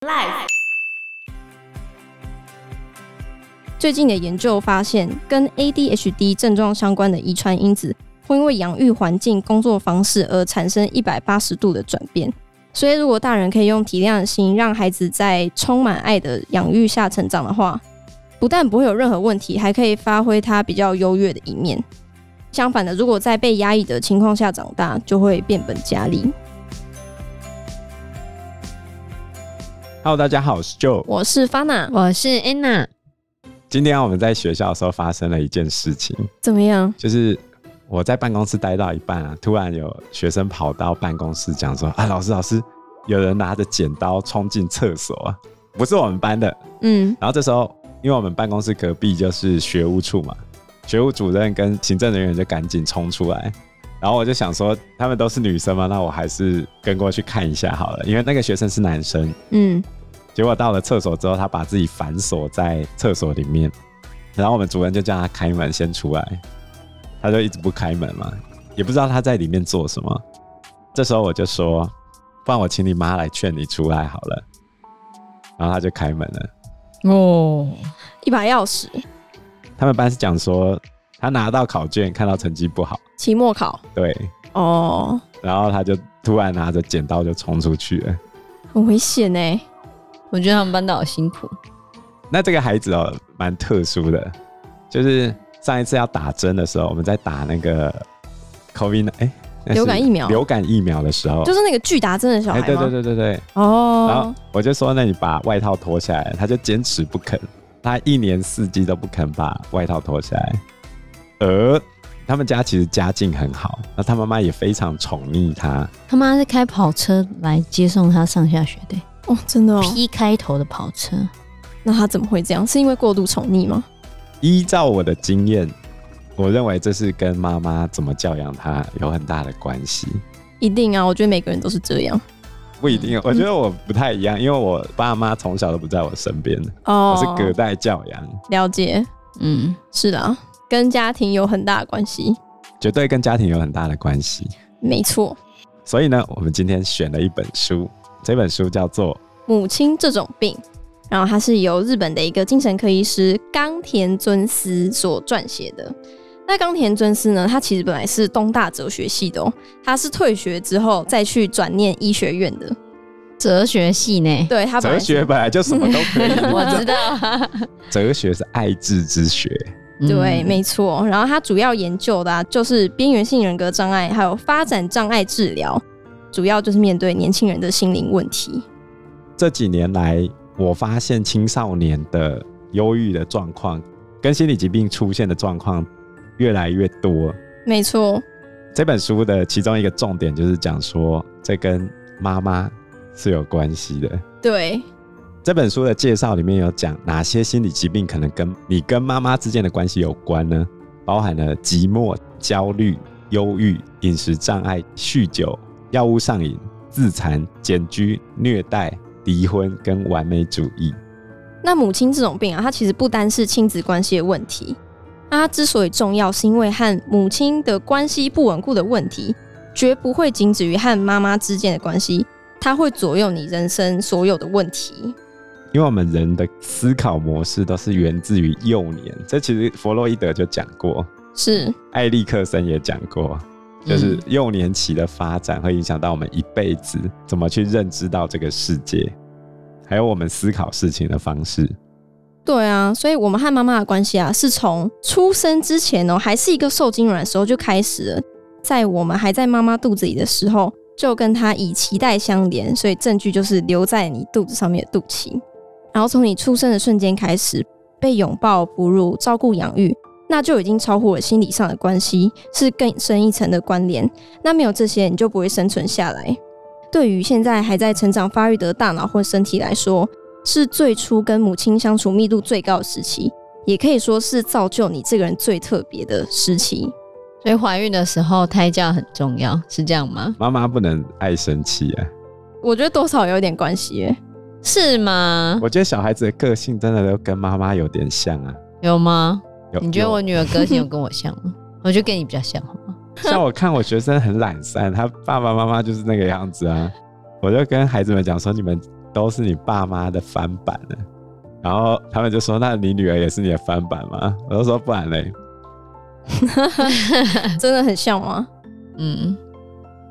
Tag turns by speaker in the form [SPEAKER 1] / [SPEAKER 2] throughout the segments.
[SPEAKER 1] lie。
[SPEAKER 2] 最近的研究发现，跟 ADHD 症状相关的遗传因子会因为养育环境、工作方式而产生一百八十度的转变。所以，如果大人可以用体谅的心，让孩子在充满爱的养育下成长的话，不但不会有任何问题，还可以发挥他比较优越的一面。相反的，如果在被压抑的情况下长大，就会变本加厉。
[SPEAKER 3] Hello，大家好，我是 Joe，
[SPEAKER 2] 我是 Fana，
[SPEAKER 1] 我是 Anna。
[SPEAKER 3] 今天我们在学校的时候发生了一件事情，
[SPEAKER 2] 怎么样？
[SPEAKER 3] 就是我在办公室待到一半啊，突然有学生跑到办公室讲说：“啊，老师，老师，有人拿着剪刀冲进厕所啊！”不是我们班的，
[SPEAKER 2] 嗯。
[SPEAKER 3] 然后这时候，因为我们办公室隔壁就是学务处嘛。学务主任跟行政人员就赶紧冲出来，然后我就想说，他们都是女生嘛，那我还是跟过去看一下好了，因为那个学生是男生。
[SPEAKER 2] 嗯。
[SPEAKER 3] 结果到了厕所之后，他把自己反锁在厕所里面，然后我们主任就叫他开门先出来，他就一直不开门嘛，也不知道他在里面做什么。这时候我就说，不然我请你妈来劝你出来好了，然后他就开门了。
[SPEAKER 2] 哦，一把钥匙。
[SPEAKER 3] 他们班是讲说，他拿到考卷，看到成绩不好，
[SPEAKER 2] 期末考。
[SPEAKER 3] 对，
[SPEAKER 2] 哦，
[SPEAKER 3] 然后他就突然拿着剪刀就冲出去了，
[SPEAKER 2] 很危险呢。
[SPEAKER 1] 我觉得他们班导好辛苦。
[SPEAKER 3] 那这个孩子哦，蛮特殊的，就是上一次要打针的时候，我们在打那个 COVID 哎、欸，
[SPEAKER 2] 流感疫苗，
[SPEAKER 3] 流感疫苗的时候，
[SPEAKER 2] 就是那个拒打针的小孩吗？
[SPEAKER 3] 对对对对对。
[SPEAKER 2] 哦。
[SPEAKER 3] 然后我就说，那你把外套脱下来，他就坚持不肯。他一年四季都不肯把外套脱下来，而他们家其实家境很好，那他妈妈也非常宠溺他。
[SPEAKER 1] 他妈是开跑车来接送他上下学的
[SPEAKER 2] 哦，真的哦
[SPEAKER 1] ，P 开头的跑车。
[SPEAKER 2] 那他怎么会这样？是因为过度宠溺吗？
[SPEAKER 3] 依照我的经验，我认为这是跟妈妈怎么教养他有很大的关系。
[SPEAKER 2] 一定啊，我觉得每个人都是这样。
[SPEAKER 3] 不一定，我觉得我不太一样，因为我爸妈从小都不在我身边，哦，我是隔代教养。
[SPEAKER 2] 了解，
[SPEAKER 1] 嗯，
[SPEAKER 2] 是的，跟家庭有很大的关系，
[SPEAKER 3] 绝对跟家庭有很大的关系，
[SPEAKER 2] 没错。
[SPEAKER 3] 所以呢，我们今天选了一本书，这本书叫做《
[SPEAKER 2] 母亲这种病》，然后它是由日本的一个精神科医师冈田尊司所撰写的。那冈田尊司呢？他其实本来是东大哲学系的哦，他是退学之后再去转念医学院的
[SPEAKER 1] 哲学系呢。
[SPEAKER 2] 对，他
[SPEAKER 3] 哲学本来就什么都可以，
[SPEAKER 1] 我知道。
[SPEAKER 3] 哲学是爱智之学，
[SPEAKER 2] 对，没错。然后他主要研究的啊，就是边缘性人格障碍，还有发展障碍治疗，主要就是面对年轻人的心灵问题。
[SPEAKER 3] 这几年来，我发现青少年的忧郁的状况跟心理疾病出现的状况。越来越多，
[SPEAKER 2] 没错。
[SPEAKER 3] 这本书的其中一个重点就是讲说，这跟妈妈是有关系的。
[SPEAKER 2] 对，
[SPEAKER 3] 这本书的介绍里面有讲哪些心理疾病可能跟你跟妈妈之间的关系有关呢？包含了寂寞、焦虑、忧郁、饮食障碍、酗酒、药物上瘾、自残、茧居、虐待、离婚跟完美主义。
[SPEAKER 2] 那母亲这种病啊，它其实不单是亲子关系的问题。它之所以重要，是因为和母亲的关系不稳固的问题，绝不会仅止于和妈妈之间的关系，它会左右你人生所有的问题。
[SPEAKER 3] 因为我们人的思考模式都是源自于幼年，这其实弗洛伊德就讲过，
[SPEAKER 2] 是
[SPEAKER 3] 艾利克森也讲过，就是幼年期的发展会影响到我们一辈子怎么去认知到这个世界，还有我们思考事情的方式。
[SPEAKER 2] 对啊，所以我们和妈妈的关系啊，是从出生之前哦，还是一个受精卵的时候就开始了。在我们还在妈妈肚子里的时候，就跟她以脐带相连，所以证据就是留在你肚子上面的肚脐。然后从你出生的瞬间开始，被拥抱、哺乳、照顾、养育，那就已经超乎了心理上的关系，是更深一层的关联。那没有这些，你就不会生存下来。对于现在还在成长发育的大脑或身体来说，是最初跟母亲相处密度最高的时期，也可以说是造就你这个人最特别的时期。
[SPEAKER 1] 所以怀孕的时候胎教很重要，是这样吗？
[SPEAKER 3] 妈妈不能爱生气啊。
[SPEAKER 2] 我觉得多少有点关系，
[SPEAKER 1] 是吗？
[SPEAKER 3] 我觉得小孩子的个性真的都跟妈妈有点像啊。
[SPEAKER 1] 有吗？
[SPEAKER 3] 有。
[SPEAKER 1] 你觉得我女儿个性有跟我像吗？我觉得跟你比较像，好吗？
[SPEAKER 3] 像我看我学生很懒散，他爸爸妈妈就是那个样子啊。我就跟孩子们讲说，你们都是你爸妈的翻版了。然后他们就说，那你女儿也是你的翻版吗？我就说不然嘞，
[SPEAKER 2] 真的很像吗？
[SPEAKER 1] 嗯，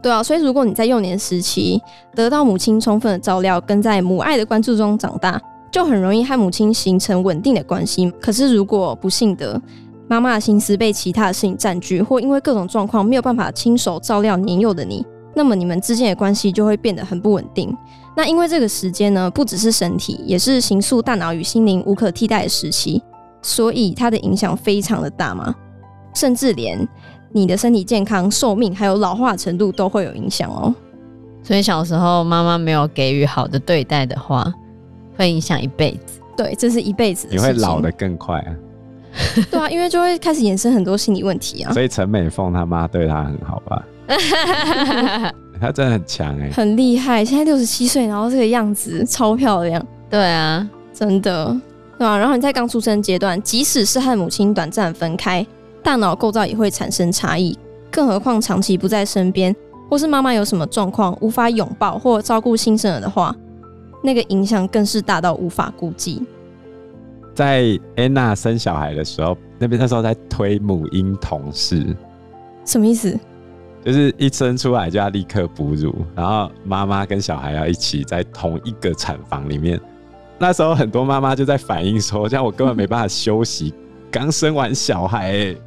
[SPEAKER 2] 对啊。所以如果你在幼年时期得到母亲充分的照料，跟在母爱的关注中长大，就很容易和母亲形成稳定的关系。可是如果不幸的妈妈的心思被其他的事情占据，或因为各种状况没有办法亲手照料年幼的你，那么你们之间的关系就会变得很不稳定。那因为这个时间呢，不只是身体，也是形塑大脑与心灵无可替代的时期，所以它的影响非常的大嘛，甚至连你的身体健康、寿命还有老化程度都会有影响哦。
[SPEAKER 1] 所以小时候妈妈没有给予好的对待的话，会影响一辈子。
[SPEAKER 2] 对，这是一辈子的事情。
[SPEAKER 3] 你会老得更快啊。
[SPEAKER 2] 对啊，因为就会开始衍生很多心理问题啊。
[SPEAKER 3] 所以陈美凤她妈对她很好吧？她真的很强哎，
[SPEAKER 2] 很厉害。现在六十七岁，然后这个样子超漂亮。
[SPEAKER 1] 对啊，
[SPEAKER 2] 真的，对、啊？然后你在刚出生阶段，即使是和母亲短暂分开，大脑构造也会产生差异。更何况长期不在身边，或是妈妈有什么状况无法拥抱或照顾新生儿的话，那个影响更是大到无法估计。
[SPEAKER 3] 在安娜生小孩的时候，那边那时候在推母婴同事，
[SPEAKER 2] 什么意思？
[SPEAKER 3] 就是一生出来就要立刻哺乳，然后妈妈跟小孩要一起在同一个产房里面。那时候很多妈妈就在反映说，这样我根本没办法休息，刚生完小孩、欸，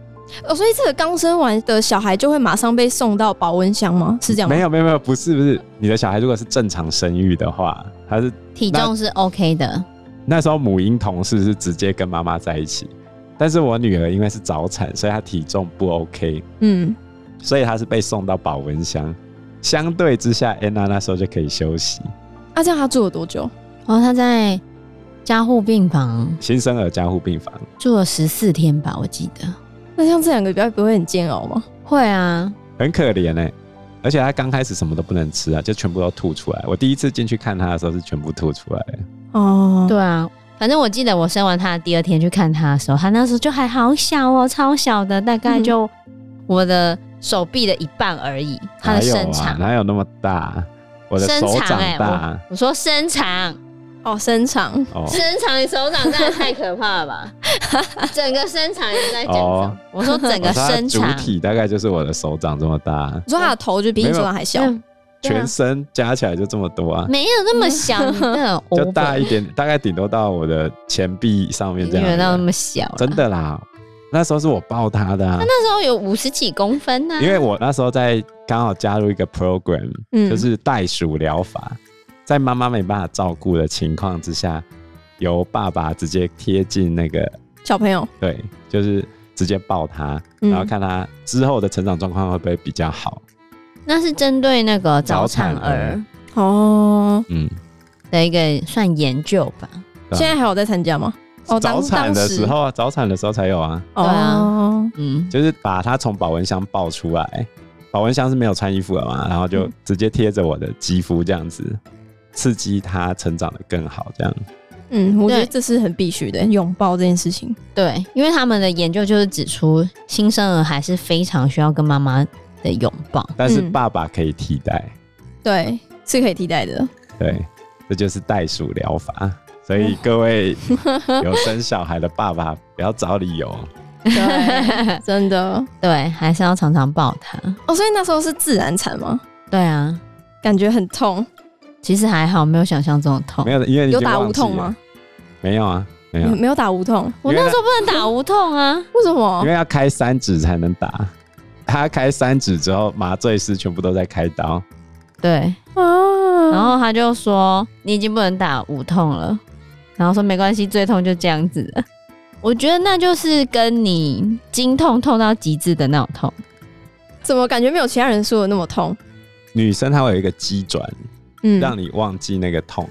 [SPEAKER 2] 哦，所以这个刚生完的小孩就会马上被送到保温箱吗？是这样吗？
[SPEAKER 3] 没有没有没有，不是不是，你的小孩如果是正常生育的话，他是
[SPEAKER 1] 体重是 OK 的。
[SPEAKER 3] 那时候母婴同事是直接跟妈妈在一起，但是我女儿因为是早产，所以她体重不 OK，嗯，所以她是被送到保温箱。相对之下，安娜那时候就可以休息。
[SPEAKER 2] 啊，这样她住了多久？
[SPEAKER 1] 哦，她在加护病房，
[SPEAKER 3] 新生儿加护病房
[SPEAKER 1] 住了十四天吧，我记得。
[SPEAKER 2] 那像这两个比较不会很煎熬吗？
[SPEAKER 1] 会啊，
[SPEAKER 3] 很可怜哎、欸，而且他刚开始什么都不能吃啊，就全部都吐出来。我第一次进去看他的时候是全部吐出来。
[SPEAKER 2] 哦，
[SPEAKER 1] 对啊，反正我记得我生完他的第二天去看他的时候，他那时候就还好小哦，超小的，大概就我的手臂的一半而已。他的身长
[SPEAKER 3] 哪有那么大？我的手掌大。
[SPEAKER 1] 我，我说身长
[SPEAKER 2] 哦，身长
[SPEAKER 3] 哦，
[SPEAKER 1] 身长，你手掌真的太可怕了吧？整个身长也在讲、哦。我说整个身长，
[SPEAKER 3] 主体大概就是我的手掌这么大。
[SPEAKER 2] 你说他的头就比你手掌还小。
[SPEAKER 3] 全身加起来就这么多啊？
[SPEAKER 1] 没有那么小，
[SPEAKER 3] 就大一点，大概顶多到我的前臂上面这样。
[SPEAKER 1] 没有到那么小，
[SPEAKER 3] 真的啦。那时候是我抱他的啊。
[SPEAKER 1] 他那时候有五十几公分呢、啊。
[SPEAKER 3] 因为我那时候在刚好加入一个 program，、嗯、就是袋鼠疗法，在妈妈没办法照顾的情况之下，由爸爸直接贴近那个
[SPEAKER 2] 小朋友，
[SPEAKER 3] 对，就是直接抱他，然后看他之后的成长状况会不会比较好。
[SPEAKER 1] 那是针对那个早产儿。
[SPEAKER 2] 哦，
[SPEAKER 3] 嗯，
[SPEAKER 1] 的一个算研究吧。
[SPEAKER 2] 现在还有在参加吗？
[SPEAKER 3] 哦，早产的时候，早产的时候才有啊。
[SPEAKER 1] 对啊，嗯，
[SPEAKER 3] 就是把他从保温箱抱出来，保温箱是没有穿衣服的嘛，然后就直接贴着我的肌肤这样子，刺激他成长的更好，这样。
[SPEAKER 2] 嗯，我觉得这是很必须的，拥抱这件事情。
[SPEAKER 1] 对，因为他们的研究就是指出，新生儿还是非常需要跟妈妈。的拥抱，
[SPEAKER 3] 但是爸爸可以替代，
[SPEAKER 2] 嗯、对，是可以替代的。
[SPEAKER 3] 对，这就是袋鼠疗法。所以各位 有生小孩的爸爸，不要找理由。
[SPEAKER 2] 对，真的，
[SPEAKER 1] 对，还是要常常抱他。
[SPEAKER 2] 哦，所以那时候是自然产吗？
[SPEAKER 1] 对啊，
[SPEAKER 2] 感觉很痛。
[SPEAKER 1] 其实还好，没有想象中的痛。
[SPEAKER 3] 没有，因为
[SPEAKER 2] 有打无痛吗？
[SPEAKER 3] 没有啊，没有，
[SPEAKER 2] 没有打无痛。
[SPEAKER 1] 我那时候不能打无痛啊？
[SPEAKER 2] 为什么？
[SPEAKER 3] 因为要开三指才能打。他开三指之后，麻醉师全部都在开刀。
[SPEAKER 1] 对，啊，然后他就说：“你已经不能打无痛了。”然后说：“没关系，最痛就这样子了。”我觉得那就是跟你经痛痛到极致的那种痛。
[SPEAKER 2] 怎么感觉没有其他人说的那么痛？
[SPEAKER 3] 女生她会有一个肌转，嗯，让你忘记那个痛。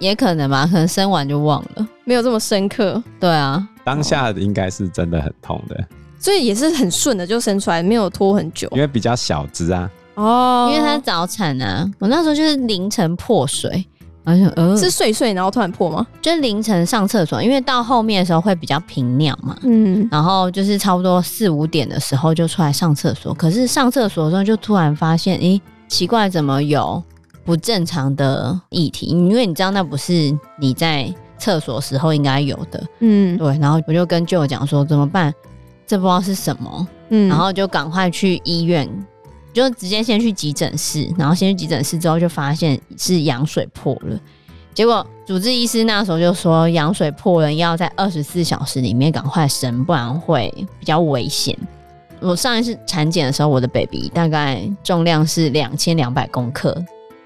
[SPEAKER 1] 也可能吧，可能生完就忘了，
[SPEAKER 2] 没有这么深刻。
[SPEAKER 1] 对啊，
[SPEAKER 3] 当下应该是真的很痛的。
[SPEAKER 2] 所以也是很顺的就生出来，没有拖很久。
[SPEAKER 3] 因为比较小只啊。
[SPEAKER 2] 哦，
[SPEAKER 1] 因为他早产啊。我那时候就是凌晨破水，而且呃，
[SPEAKER 2] 是睡睡然后突然破吗？
[SPEAKER 1] 就凌晨上厕所，因为到后面的时候会比较频尿嘛。
[SPEAKER 2] 嗯。
[SPEAKER 1] 然后就是差不多四五点的时候就出来上厕所，可是上厕所的时候就突然发现，咦，奇怪，怎么有不正常的议题，因为你知道那不是你在厕所时候应该有的，
[SPEAKER 2] 嗯，
[SPEAKER 1] 对。然后我就跟舅讲说怎么办，这不知道是什么，
[SPEAKER 2] 嗯，
[SPEAKER 1] 然后就赶快去医院，就直接先去急诊室，然后先去急诊室之后就发现是羊水破了，结果主治医师那时候就说羊水破了要在二十四小时里面赶快生，不然会比较危险。我上一次产检的时候，我的 baby 大概重量是两千两百公克。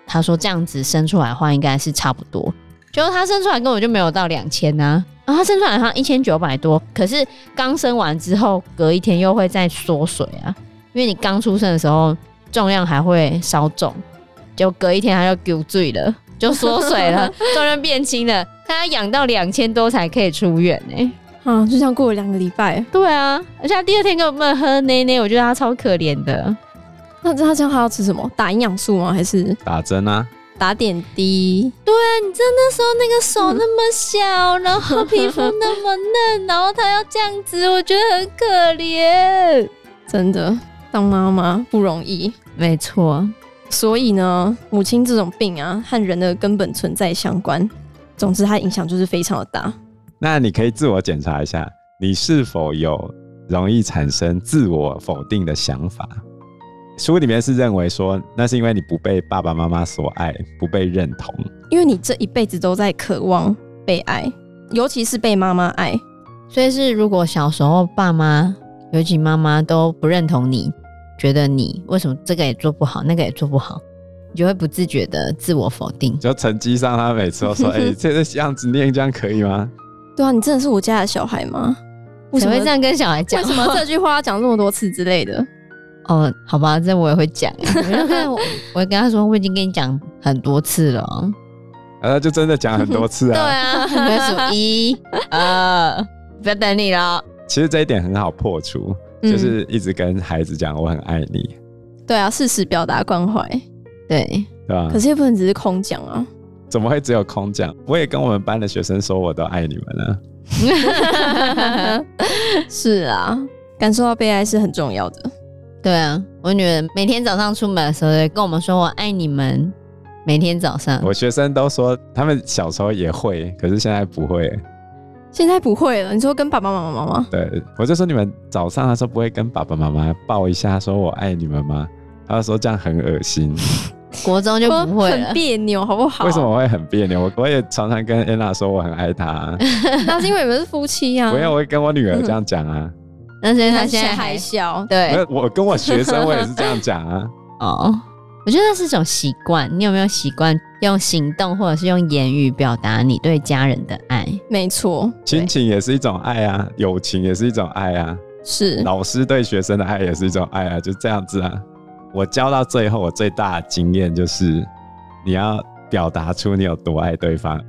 [SPEAKER 1] 他说这样子生出来的话，应该是差不多。结果他生出来根本就没有到两千呐，然后他生出来好像一千九百多。可是刚生完之后，隔一天又会再缩水啊，因为你刚出生的时候重量还会稍重，就隔一天他就丢醉了，就缩水了，重量变轻了。他要养到两千多才可以出院呢、欸。
[SPEAKER 2] 啊，就像过了两个礼拜。
[SPEAKER 1] 对啊，而且他第二天根本没有喝奶奶，我觉得他超可怜的。
[SPEAKER 2] 那他这样他要吃什么？打营养素吗？还是
[SPEAKER 3] 打针啊？
[SPEAKER 2] 打点滴？
[SPEAKER 1] 对啊，你知道那时候那个手那么小，嗯、然后皮肤那么嫩，然后他要这样子，我觉得很可怜。
[SPEAKER 2] 真的，当妈妈不容易。
[SPEAKER 1] 没错，
[SPEAKER 2] 所以呢，母亲这种病啊，和人的根本存在相关。总之，它影响就是非常的大。
[SPEAKER 3] 那你可以自我检查一下，你是否有容易产生自我否定的想法？书里面是认为说，那是因为你不被爸爸妈妈所爱，不被认同。
[SPEAKER 2] 因为你这一辈子都在渴望被爱，尤其是被妈妈爱。
[SPEAKER 1] 所以是如果小时候爸妈，尤其妈妈都不认同你，觉得你为什么这个也做不好，那个也做不好，你就会不自觉的自我否定。
[SPEAKER 3] 就成绩上，他每次都说：“ 哎、欸，这个样子念这样可以吗？”
[SPEAKER 2] 对啊，你真的是我家的小孩吗？
[SPEAKER 1] 为什么会这样跟小孩讲？
[SPEAKER 2] 为什么这句话要讲这么多次之类的？
[SPEAKER 1] 哦，好吧，这我也会讲。我我 会跟他说，我已经跟你讲很多次了。
[SPEAKER 3] 啊，就真的讲很多次啊。
[SPEAKER 1] 对啊，数一、二，不要等你了。
[SPEAKER 3] 其实这一点很好破除，就是一直跟孩子讲我很爱你。
[SPEAKER 2] 嗯、对啊，适时表达关怀。对，
[SPEAKER 3] 对吧？
[SPEAKER 2] 可是也不能只是空讲啊。
[SPEAKER 3] 怎么会只有空讲？我也跟我们班的学生说，我都爱你们了。
[SPEAKER 2] 是啊，感受到被爱是很重要的。
[SPEAKER 1] 对啊，我女儿每天早上出门的时候，跟我们说“我爱你们”。每天早上，
[SPEAKER 3] 我学生都说他们小时候也会，可是现在不会。
[SPEAKER 2] 现在不会了。你说跟爸爸妈妈吗？
[SPEAKER 3] 对，我就说你们早上的时候不会跟爸爸妈妈抱一下，说我爱你们吗？他就说这样很恶心。
[SPEAKER 1] 国中就不会了，
[SPEAKER 2] 很别扭，好不好？
[SPEAKER 3] 为什么我会很别扭？我我也常常跟安娜说我很爱她。
[SPEAKER 2] 那是因为你们是夫妻呀啊。
[SPEAKER 3] 我也会跟我女儿这样讲啊。
[SPEAKER 1] 但是他现在
[SPEAKER 2] 还小，
[SPEAKER 1] 对。
[SPEAKER 3] 我跟我学生我也是这样讲啊。
[SPEAKER 1] 哦，我觉得那是种习惯。你有没有习惯用行动或者是用言语表达你对家人的爱？
[SPEAKER 2] 没错，
[SPEAKER 3] 亲情也是一种爱啊，友情也是一种爱啊。
[SPEAKER 2] 是。老
[SPEAKER 3] 师对学生的爱也是一种爱啊，就这样子啊。我教到最后，我最大的经验就是，你要表达出你有多爱对方。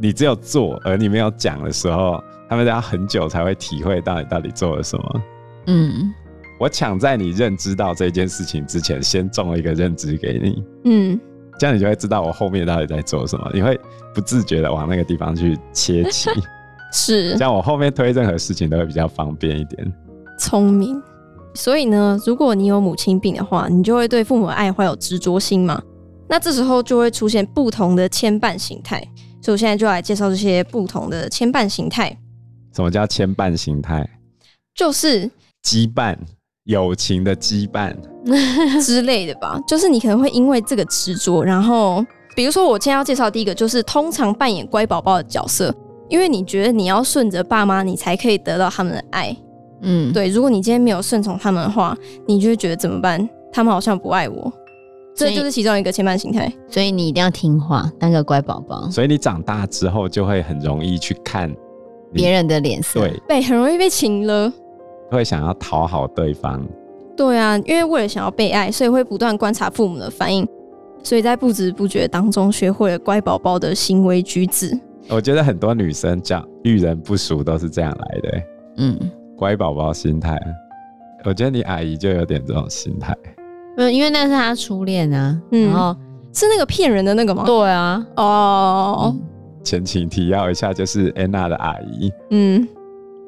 [SPEAKER 3] 你只有做，而你没有讲的时候，他们要很久才会体会到你到底做了什么。
[SPEAKER 1] 嗯，
[SPEAKER 3] 我抢在你认知到这件事情之前，先种了一个认知给你。
[SPEAKER 2] 嗯，
[SPEAKER 3] 这样你就会知道我后面到底在做什么。你会不自觉的往那个地方去切起。
[SPEAKER 2] 是，
[SPEAKER 3] 这样我后面推任何事情都会比较方便一点。
[SPEAKER 2] 聪明。所以呢，如果你有母亲病的话，你就会对父母的爱怀有执着心嘛。那这时候就会出现不同的牵绊形态。所以我现在就来介绍这些不同的牵绊形态。
[SPEAKER 3] 什么叫牵绊形态？
[SPEAKER 2] 就是
[SPEAKER 3] 羁绊，友情的羁绊
[SPEAKER 2] 之类的吧。就是你可能会因为这个执着，然后比如说我今天要介绍第一个，就是通常扮演乖宝宝的角色，因为你觉得你要顺着爸妈，你才可以得到他们的爱。嗯，对，如果你今天没有顺从他们的话，你就会觉得怎么办？他们好像不爱我，这就是其中一个牵绊形态。
[SPEAKER 1] 所以你一定要听话，当个乖宝宝。
[SPEAKER 3] 所以你长大之后就会很容易去看
[SPEAKER 1] 别人的脸色，
[SPEAKER 3] 对，
[SPEAKER 2] 被很容易被情了，
[SPEAKER 3] 会想要讨好对方。
[SPEAKER 2] 对啊，因为为了想要被爱，所以会不断观察父母的反应，所以在不知不觉当中学会了乖宝宝的行为举止。
[SPEAKER 3] 我觉得很多女生讲遇人不淑都是这样来的。
[SPEAKER 1] 嗯。
[SPEAKER 3] 乖宝宝心态，我觉得你阿姨就有点这种心态。
[SPEAKER 1] 嗯，因为那是她初恋啊，
[SPEAKER 2] 嗯、
[SPEAKER 1] 然后
[SPEAKER 2] 是那个骗人的那个吗？
[SPEAKER 1] 对啊，
[SPEAKER 2] 哦、嗯。
[SPEAKER 3] 前情提要一下，就是安娜的阿姨，
[SPEAKER 2] 嗯，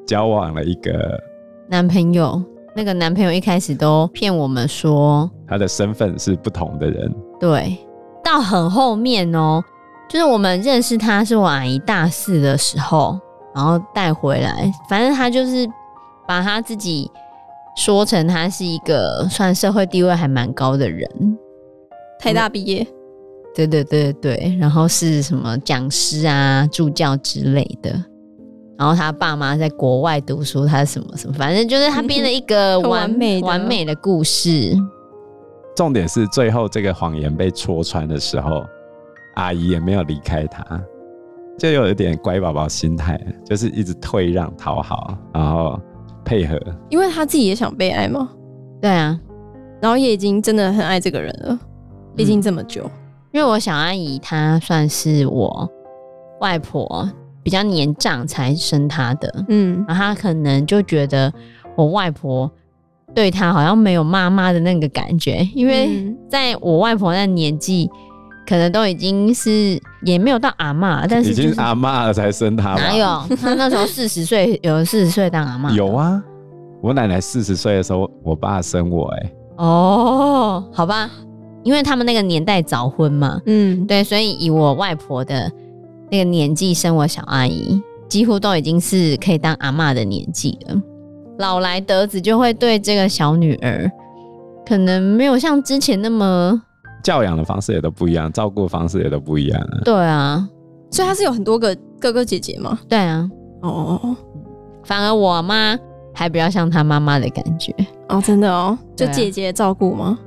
[SPEAKER 3] 交往了一个
[SPEAKER 1] 男朋友，那个男朋友一开始都骗我们说
[SPEAKER 3] 他的身份是不同的人，
[SPEAKER 1] 对。到很后面哦，就是我们认识他是我阿姨大四的时候，然后带回来，反正他就是把他自己说成他是一个算社会地位还蛮高的人，
[SPEAKER 2] 台大毕业，
[SPEAKER 1] 对对对对，然后是什么讲师啊、助教之类的。然后他爸妈在国外读书，他什么什么，反正就是他编了一个 完
[SPEAKER 2] 完美
[SPEAKER 1] 完美的故事。
[SPEAKER 3] 重点是最后这个谎言被戳穿的时候，阿姨也没有离开他，就有一点乖宝宝心态，就是一直退让讨好，然后配合。
[SPEAKER 2] 因为他自己也想被爱嘛。
[SPEAKER 1] 对啊，
[SPEAKER 2] 然后也已经真的很爱这个人了，毕竟这么久。
[SPEAKER 1] 嗯，因为我小阿姨她算是我外婆。比较年长才生她的，嗯，然后她可能就觉得我外婆对她好像没有妈妈的那个感觉，因为在我外婆那年纪，可能都已经是也没有到阿嬷，但是、就是、
[SPEAKER 3] 已经阿嬷了才生他，
[SPEAKER 1] 哪有？他那时候四十岁，有四十岁当阿嬷，
[SPEAKER 3] 有啊，我奶奶四十岁的时候，我爸生我、欸，哎，
[SPEAKER 1] 哦，好吧，因为他们那个年代早婚嘛，嗯，对，所以以我外婆的。那个年纪生我小阿姨，几乎都已经是可以当阿嬷的年纪了。老来得子就会对这个小女儿，可能没有像之前那么
[SPEAKER 3] 教养的方式也都不一样，照顾方式也都不一样啊。
[SPEAKER 1] 对啊，
[SPEAKER 2] 所以她是有很多个哥哥姐姐嘛？
[SPEAKER 1] 对啊。哦，反而我妈还比较像她妈妈的感觉。
[SPEAKER 2] 哦，真的哦，就姐姐照顾吗？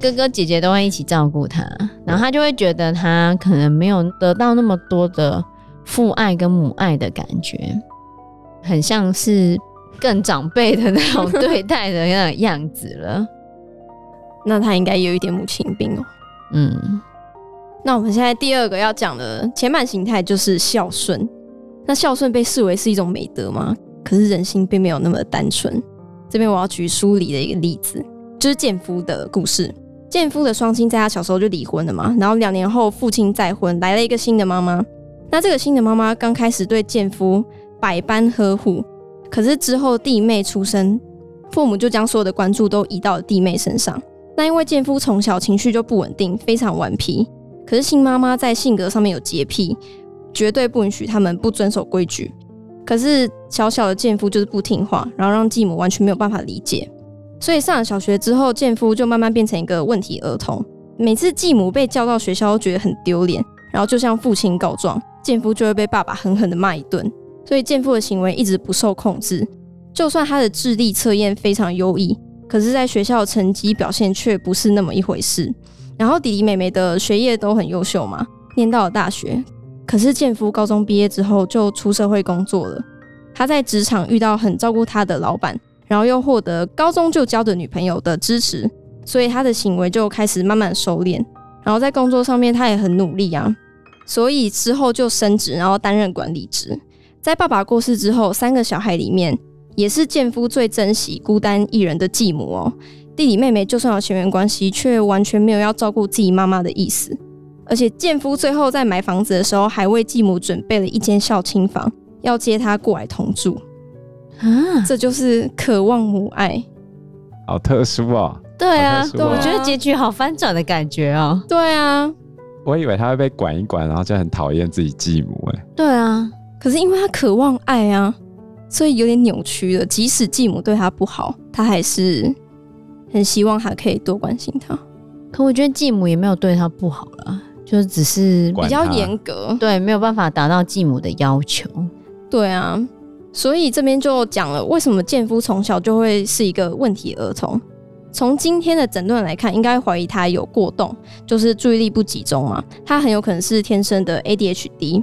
[SPEAKER 1] 哥哥姐姐都会一起照顾他，然后他就会觉得他可能没有得到那么多的父爱跟母爱的感觉，很像是更长辈的那种对待的那种样子了。
[SPEAKER 2] 那他应该有一点母亲病哦。嗯，那我们现在第二个要讲的前半形态就是孝顺。那孝顺被视为是一种美德吗？可是人性并没有那么单纯。这边我要举书里的一个例子，就是建夫的故事。健夫的双亲在他小时候就离婚了嘛，然后两年后父亲再婚，来了一个新的妈妈。那这个新的妈妈刚开始对健夫百般呵护，可是之后弟妹出生，父母就将所有的关注都移到了弟妹身上。那因为健夫从小情绪就不稳定，非常顽皮，可是新妈妈在性格上面有洁癖，绝对不允许他们不遵守规矩。可是小小的健夫就是不听话，然后让继母完全没有办法理解。所以上了小学之后，健夫就慢慢变成一个问题儿童。每次继母被叫到学校，都觉得很丢脸，然后就向父亲告状，健夫就会被爸爸狠狠的骂一顿。所以健夫的行为一直不受控制。就算他的智力测验非常优异，可是在学校的成绩表现却不是那么一回事。然后弟弟妹妹的学业都很优秀嘛，念到了大学。可是健夫高中毕业之后就出社会工作了，他在职场遇到很照顾他的老板。然后又获得高中就交的女朋友的支持，所以他的行为就开始慢慢收敛。然后在工作上面，他也很努力啊，所以之后就升职，然后担任管理职。在爸爸过世之后，三个小孩里面，也是健夫最珍惜孤单一人的继母哦。弟弟妹妹就算有血缘关系，却完全没有要照顾自己妈妈的意思。而且健夫最后在买房子的时候，还为继母准备了一间孝亲房，要接她过来同住。啊，这就是渴望母爱，
[SPEAKER 3] 好特殊哦。
[SPEAKER 1] 对啊，
[SPEAKER 3] 哦、
[SPEAKER 1] 对，我觉得结局好翻转的感觉哦。
[SPEAKER 2] 对啊，
[SPEAKER 3] 我以为他会被管一管，然后就很讨厌自己继母。哎，
[SPEAKER 1] 对啊，
[SPEAKER 2] 可是因为他渴望爱啊，所以有点扭曲了。即使继母对他不好，他还是很希望他可以多关心他。
[SPEAKER 1] 可我觉得继母也没有对他不好了，就只是
[SPEAKER 2] 比较严格，
[SPEAKER 1] 对，没有办法达到继母的要求。
[SPEAKER 2] 对啊。所以这边就讲了，为什么健夫从小就会是一个问题儿童？从今天的诊断来看，应该怀疑他有过动，就是注意力不集中嘛。他很有可能是天生的 ADHD。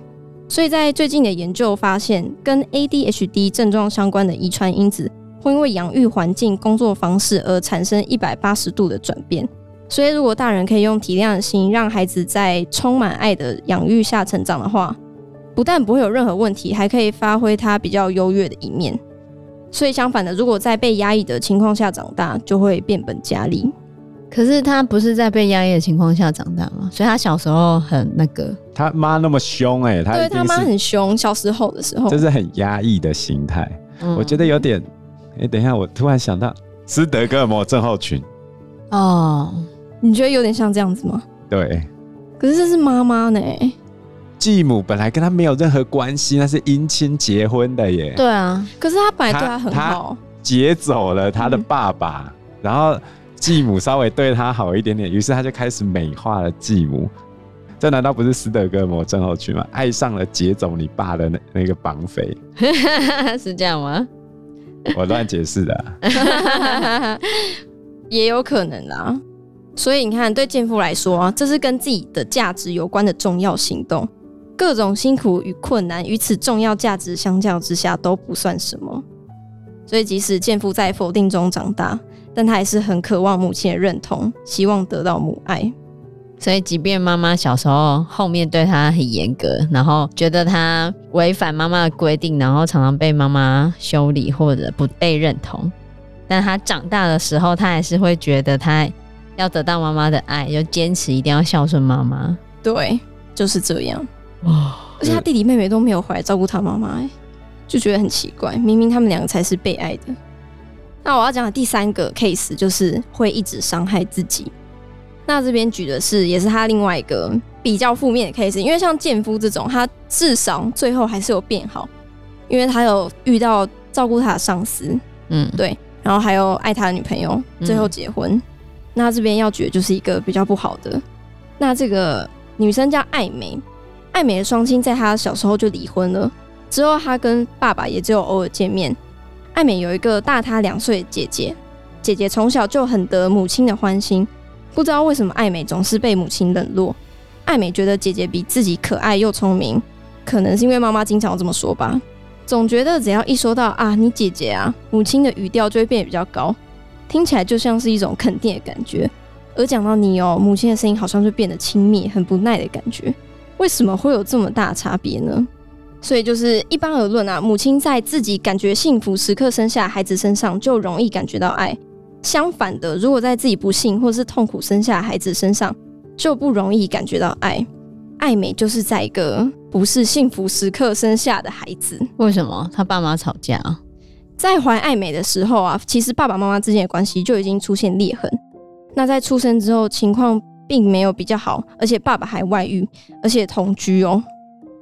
[SPEAKER 2] 所以在最近的研究发现，跟 ADHD 症状相关的遗传因子，会因为养育环境、工作方式而产生一百八十度的转变。所以，如果大人可以用体谅的心，让孩子在充满爱的养育下成长的话，不但不会有任何问题，还可以发挥他比较优越的一面。所以相反的，如果在被压抑的情况下长大，就会变本加厉。
[SPEAKER 1] 可是他不是在被压抑的情况下长大吗？所以他小时候很那个，
[SPEAKER 3] 他妈那么凶哎、欸，他
[SPEAKER 2] 对他妈很凶。小时候的时候，
[SPEAKER 3] 这是很压抑的心态。嗯、我觉得有点，哎、欸，等一下，我突然想到斯德哥尔摩症候群。
[SPEAKER 2] 哦，你觉得有点像这样子吗？
[SPEAKER 3] 对。
[SPEAKER 2] 可是这是妈妈呢？
[SPEAKER 3] 继母本来跟他没有任何关系，那是姻亲结婚的耶。
[SPEAKER 1] 对啊，
[SPEAKER 2] 可是他本来对他很好，
[SPEAKER 3] 劫走了他的爸爸，嗯、然后继母稍微对他好一点点，于是他就开始美化了继母。这难道不是斯德哥尔摩症候群吗？爱上了劫走你爸的那那个绑匪，
[SPEAKER 1] 是这样吗？
[SPEAKER 3] 我乱解释的、啊，
[SPEAKER 2] 也有可能啊。所以你看，对健夫来说、啊，这是跟自己的价值有关的重要行动。各种辛苦与困难，与此重要价值相较之下，都不算什么。所以，即使建夫在否定中长大，但他还是很渴望母亲的认同，希望得到母爱。
[SPEAKER 1] 所以，即便妈妈小时候后面对他很严格，然后觉得他违反妈妈的规定，然后常常被妈妈修理或者不被认同，但他长大的时候，他还是会觉得他要得到妈妈的爱，就坚持一定要孝顺妈妈。
[SPEAKER 2] 对，就是这样。哇！而且他弟弟妹妹都没有回来照顾他妈妈，哎，就觉得很奇怪。明明他们两个才是被爱的。那我要讲的第三个 case 就是会一直伤害自己。那这边举的是，也是他另外一个比较负面的 case，因为像贱夫这种，他至少最后还是有变好，因为他有遇到照顾他的上司，嗯，对，然后还有爱他的女朋友，最后结婚。嗯、那这边要举的就是一个比较不好的。那这个女生叫爱美，爱美的双亲在她小时候就离婚了，之后她跟爸爸也只有偶尔见面。爱美有一个大她两岁的姐姐，姐姐从小就很得母亲的欢心。不知道为什么爱美总是被母亲冷落。爱美觉得姐姐比自己可爱又聪明，可能是因为妈妈经常这么说吧。总觉得只要一说到啊你姐姐啊，母亲的语调就会变得比较高，听起来就像是一种肯定的感觉。而讲到你哦，母亲的声音好像就变得亲密、很不耐的感觉。为什么会有这么大差别呢？所以就是一般而论啊，母亲在自己感觉幸福时刻生下孩子身上，就容易感觉到爱。相反的，如果在自己不幸或是痛苦生下孩子身上，就不容易感觉到爱。爱美就是在一个不是幸福时刻生下的孩子。
[SPEAKER 1] 为什么？他爸妈吵架？
[SPEAKER 2] 在怀爱美的时候啊，其实爸爸妈妈之间的关系就已经出现裂痕。那在出生之后，情况并没有比较好，而且爸爸还外遇，而且同居哦。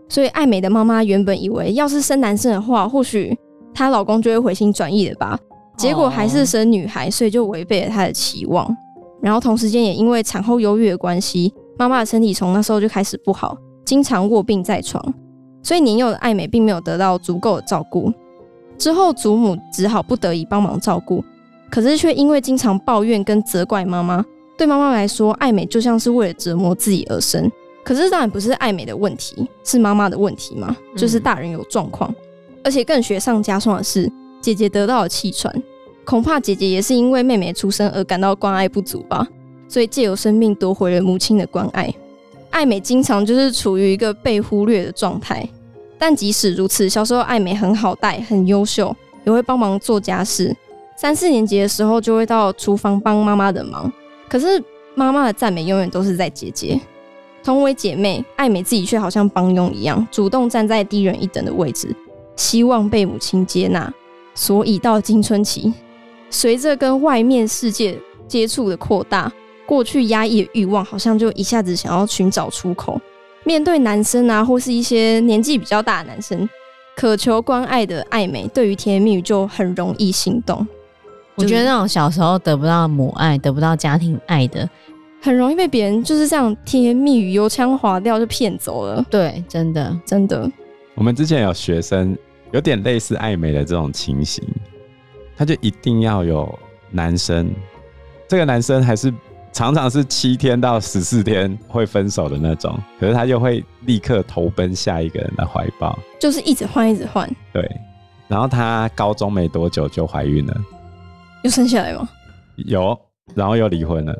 [SPEAKER 2] 所以爱美的妈妈原本以为，要是生男生的话，或许她老公就会回心转意的吧。结果还是生女孩，所以就违背了她的期望。然后同时间也因为产后忧郁的关系，妈妈的身体从那时候就开始不好，经常卧病在床。所以年幼的爱美并没有得到足够的照顾。之后祖母只好不得已帮忙照顾，可是却因为经常抱怨跟责怪妈妈，对妈妈来说，爱美就像是为了折磨自己而生。可是当然不是爱美的问题，是妈妈的问题嘛，就是大人有状况。而且更雪上加霜的是。姐姐得到了气喘，恐怕姐姐也是因为妹妹出生而感到关爱不足吧，所以借由生命夺回了母亲的关爱。爱美经常就是处于一个被忽略的状态，但即使如此，小时候爱美很好带，很优秀，也会帮忙做家事。三四年级的时候就会到厨房帮妈妈的忙。可是妈妈的赞美永远都是在姐姐。同为姐妹，爱美自己却好像帮佣一样，主动站在低人一等的位置，希望被母亲接纳。所以到青春期，随着跟外面世界接触的扩大，过去压抑的欲望好像就一下子想要寻找出口。面对男生啊，或是一些年纪比较大的男生，渴求关爱的爱美，对于甜言蜜语就很容易心动。
[SPEAKER 1] 我觉得那种小时候得不到母爱、得不到家庭爱的，
[SPEAKER 2] 很容易被别人就是这样甜言蜜语、油腔滑调就骗走了。
[SPEAKER 1] 对，真的，
[SPEAKER 2] 真的。
[SPEAKER 3] 我们之前有学生。有点类似爱美的这种情形，他就一定要有男生，这个男生还是常常是七天到十四天会分手的那种，可是他就会立刻投奔下一个人的怀抱，
[SPEAKER 2] 就是一直换，一直换。
[SPEAKER 3] 对，然后他高中没多久就怀孕了，
[SPEAKER 2] 又生下来吗？
[SPEAKER 3] 有，然后又离婚了。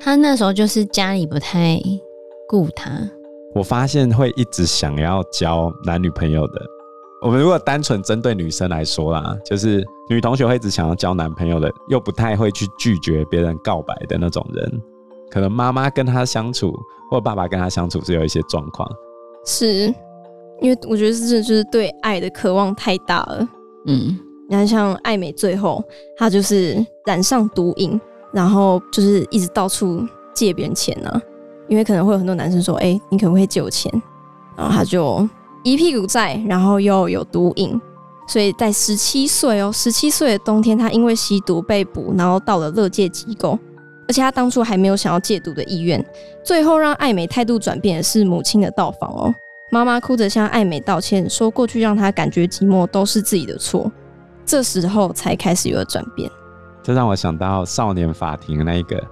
[SPEAKER 1] 他那时候就是家里不太顾他，
[SPEAKER 3] 我发现会一直想要交男女朋友的。我们如果单纯针对女生来说啦，就是女同学会一直想要交男朋友的，又不太会去拒绝别人告白的那种人，可能妈妈跟他相处，或爸爸跟他相处是有一些状况。
[SPEAKER 2] 是，因为我觉得这就是对爱的渴望太大了。嗯，你看像爱美最后，她就是染上毒瘾，然后就是一直到处借别人钱啊。因为可能会有很多男生说：“哎、你可不可以借我钱？”然后他就一屁股债，然后又有毒瘾，所以在十七岁哦，十七岁的冬天，他因为吸毒被捕，然后到了乐戒机构。而且他当初还没有想要戒毒的意愿，最后让艾美态度转变的是母亲的到访哦。妈妈哭着向艾美道歉，说过去让她感觉寂寞都是自己的错，这时候才开始有了转变。
[SPEAKER 3] 这让我想到少年法庭那一个，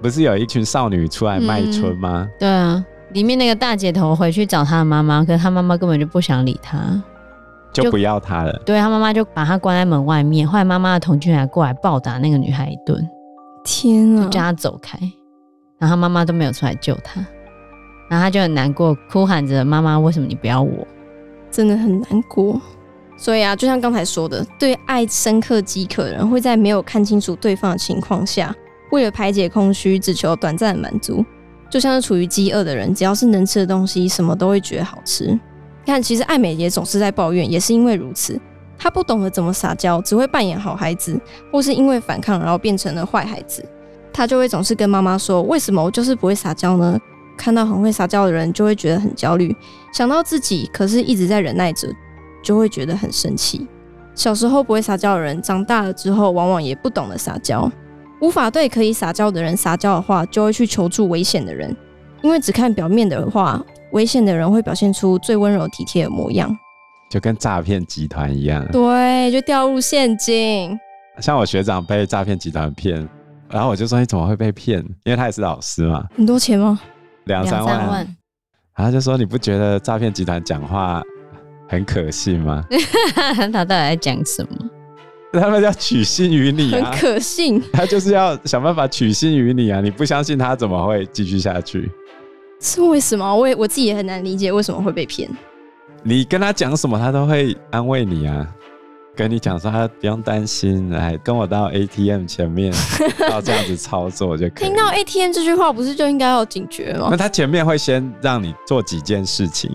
[SPEAKER 3] 不是有一群少女出来卖春吗？
[SPEAKER 1] 嗯，对啊，里面那个大姐头回去找她的妈妈，可是她妈妈根本就不想理她，
[SPEAKER 3] 就不要她了。
[SPEAKER 1] 对，她妈妈就把她关在门外面，后来妈妈的同居人还过来暴打那个女孩一顿。
[SPEAKER 2] 天啊！
[SPEAKER 1] 就叫她走开，然后他妈妈都没有出来救她，然后她就很难过，哭喊着：“妈妈，为什么你不要我？”
[SPEAKER 2] 真的很难过。所以啊，就像刚才说的，对爱深刻饥渴的人，会在没有看清楚对方的情况下，为了排解空虚，只求短暂的满足。就像是处于饥饿的人，只要是能吃的东西，什么都会觉得好吃。你看，其实爱美也总是在抱怨，也是因为如此。她不懂得怎么撒娇，只会扮演好孩子，或是因为反抗然后变成了坏孩子。她就会总是跟妈妈说：“为什么我就是不会撒娇呢？”看到很会撒娇的人，就会觉得很焦虑；想到自己可是一直在忍耐着，就会觉得很生气。小时候不会撒娇的人，长大了之后往往也不懂得撒娇，无法对可以撒娇的人撒娇的话，就会去求助危险的人。因为只看表面的话，危险的人会表现出最温柔体贴的模样。
[SPEAKER 3] 就跟诈骗集团一样，
[SPEAKER 2] 对，就掉入陷阱。
[SPEAKER 3] 像我学长被诈骗集团骗，然后我就说，你怎么会被骗？因为他也是老师嘛。
[SPEAKER 2] 很多钱吗？
[SPEAKER 3] 两三万。两三万。然后就说，你不觉得诈骗集团讲话很可信吗？
[SPEAKER 1] 他到底在讲什么？
[SPEAKER 3] 他们要取信于你啊，
[SPEAKER 2] 很可信。
[SPEAKER 3] 他就是要想办法取信于你啊！你不相信他，怎么会继续下去？
[SPEAKER 2] 是为什么？我也我自己也很难理解为什么会被骗。
[SPEAKER 3] 你跟他讲什么，他都会安慰你啊，跟你讲说他不用担心，来跟我到 ATM 前面，要这样子操作就可以。
[SPEAKER 2] 听到 ATM 这句话，不是就应该要警觉吗？
[SPEAKER 3] 那他前面会先让你做几件事情，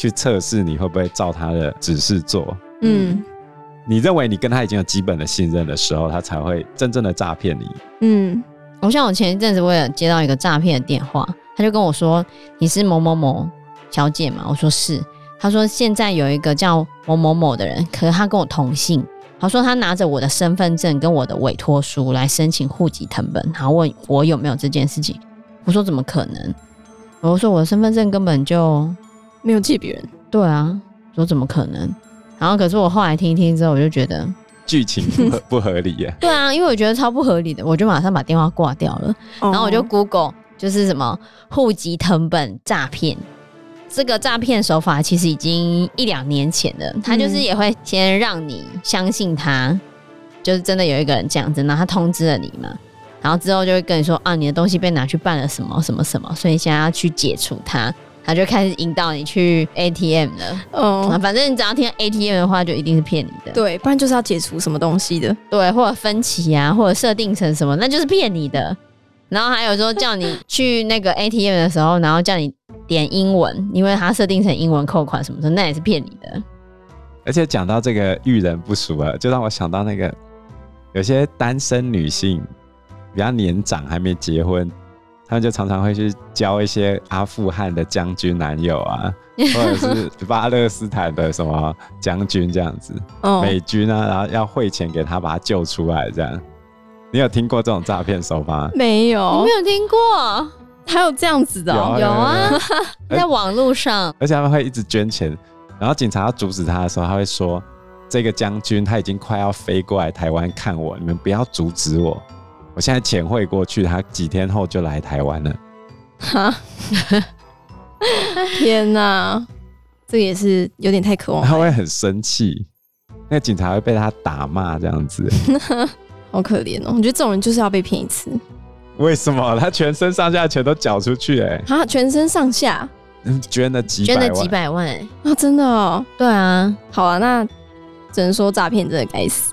[SPEAKER 3] 去测试你会不会照他的指示做。嗯，你认为你跟他已经有基本的信任的时候，他才会真正的诈骗你。
[SPEAKER 1] 嗯，我像我前一阵子我也接到一个诈骗的电话，他就跟我说，你是某某某小姐吗？我说是。他说：“现在有一个叫某某某的人，可是他跟我同姓。他说他拿着我的身份证跟我的委托书来申请户籍謄本，然后问我有没有这件事情。我说怎么可能？我说我的身份证根本就
[SPEAKER 2] 没有借别人。
[SPEAKER 1] 对啊，说怎么可能？然后可是我后来听一听之后，我就觉得
[SPEAKER 3] 剧情不合不合理耶。
[SPEAKER 1] 对啊，因为我觉得超不合理的，我就马上把电话挂掉了。然后我就 Google 就是什么户籍成本诈骗。”这个诈骗手法其实已经一两年前了，他就是也会先让你相信他，就是真的有一个人这样子，然后他通知了你嘛，然后之后就会跟你说啊，你的东西被拿去办了什么什么什么，所以现在要去解除它，他就开始引导你去 ATM 了。哦，反正你只要听 ATM 的话，就一定是骗你的。
[SPEAKER 2] 对，不然就是要解除什么东西的，
[SPEAKER 1] 对，或者分歧啊，或者设定成什么，那就是骗你的。然后还有说叫你去那个 ATM 的时候，然后叫你点英文，因为它设定成英文扣款什么的，那也是骗你的。
[SPEAKER 3] 而且讲到这个遇人不淑啊，就让我想到那个有些单身女性比较年长还没结婚，他们就常常会去交一些阿富汗的将军男友啊，或者是巴勒斯坦的什么将军这样子，美军啊，然后要汇钱给他把他救出来这样。你有听过这种诈骗手法？
[SPEAKER 2] 没有，
[SPEAKER 1] 你没有听过，
[SPEAKER 2] 还有这样子的？
[SPEAKER 1] 有啊，在网络上，
[SPEAKER 3] 而且他们会一直捐钱，然后警察要阻止他的时候，他会说：“这个将军他已经快要飞过来台湾看我，你们不要阻止我，我现在钱汇过去，他几天后就来台湾了。”哈，
[SPEAKER 2] 天哪，这也是有点太渴望。
[SPEAKER 3] 他会很生气，那个警察会被他打骂这样子。
[SPEAKER 2] 好可怜哦！我觉得这种人就是要被骗一次。
[SPEAKER 3] 为什么？他全身上下全都缴出去哎！
[SPEAKER 2] 啊全身上下
[SPEAKER 3] 捐了几
[SPEAKER 1] 捐了几百万
[SPEAKER 2] 啊！真的哦。
[SPEAKER 1] 对啊。
[SPEAKER 2] 好啊，那只能说诈骗真的该死。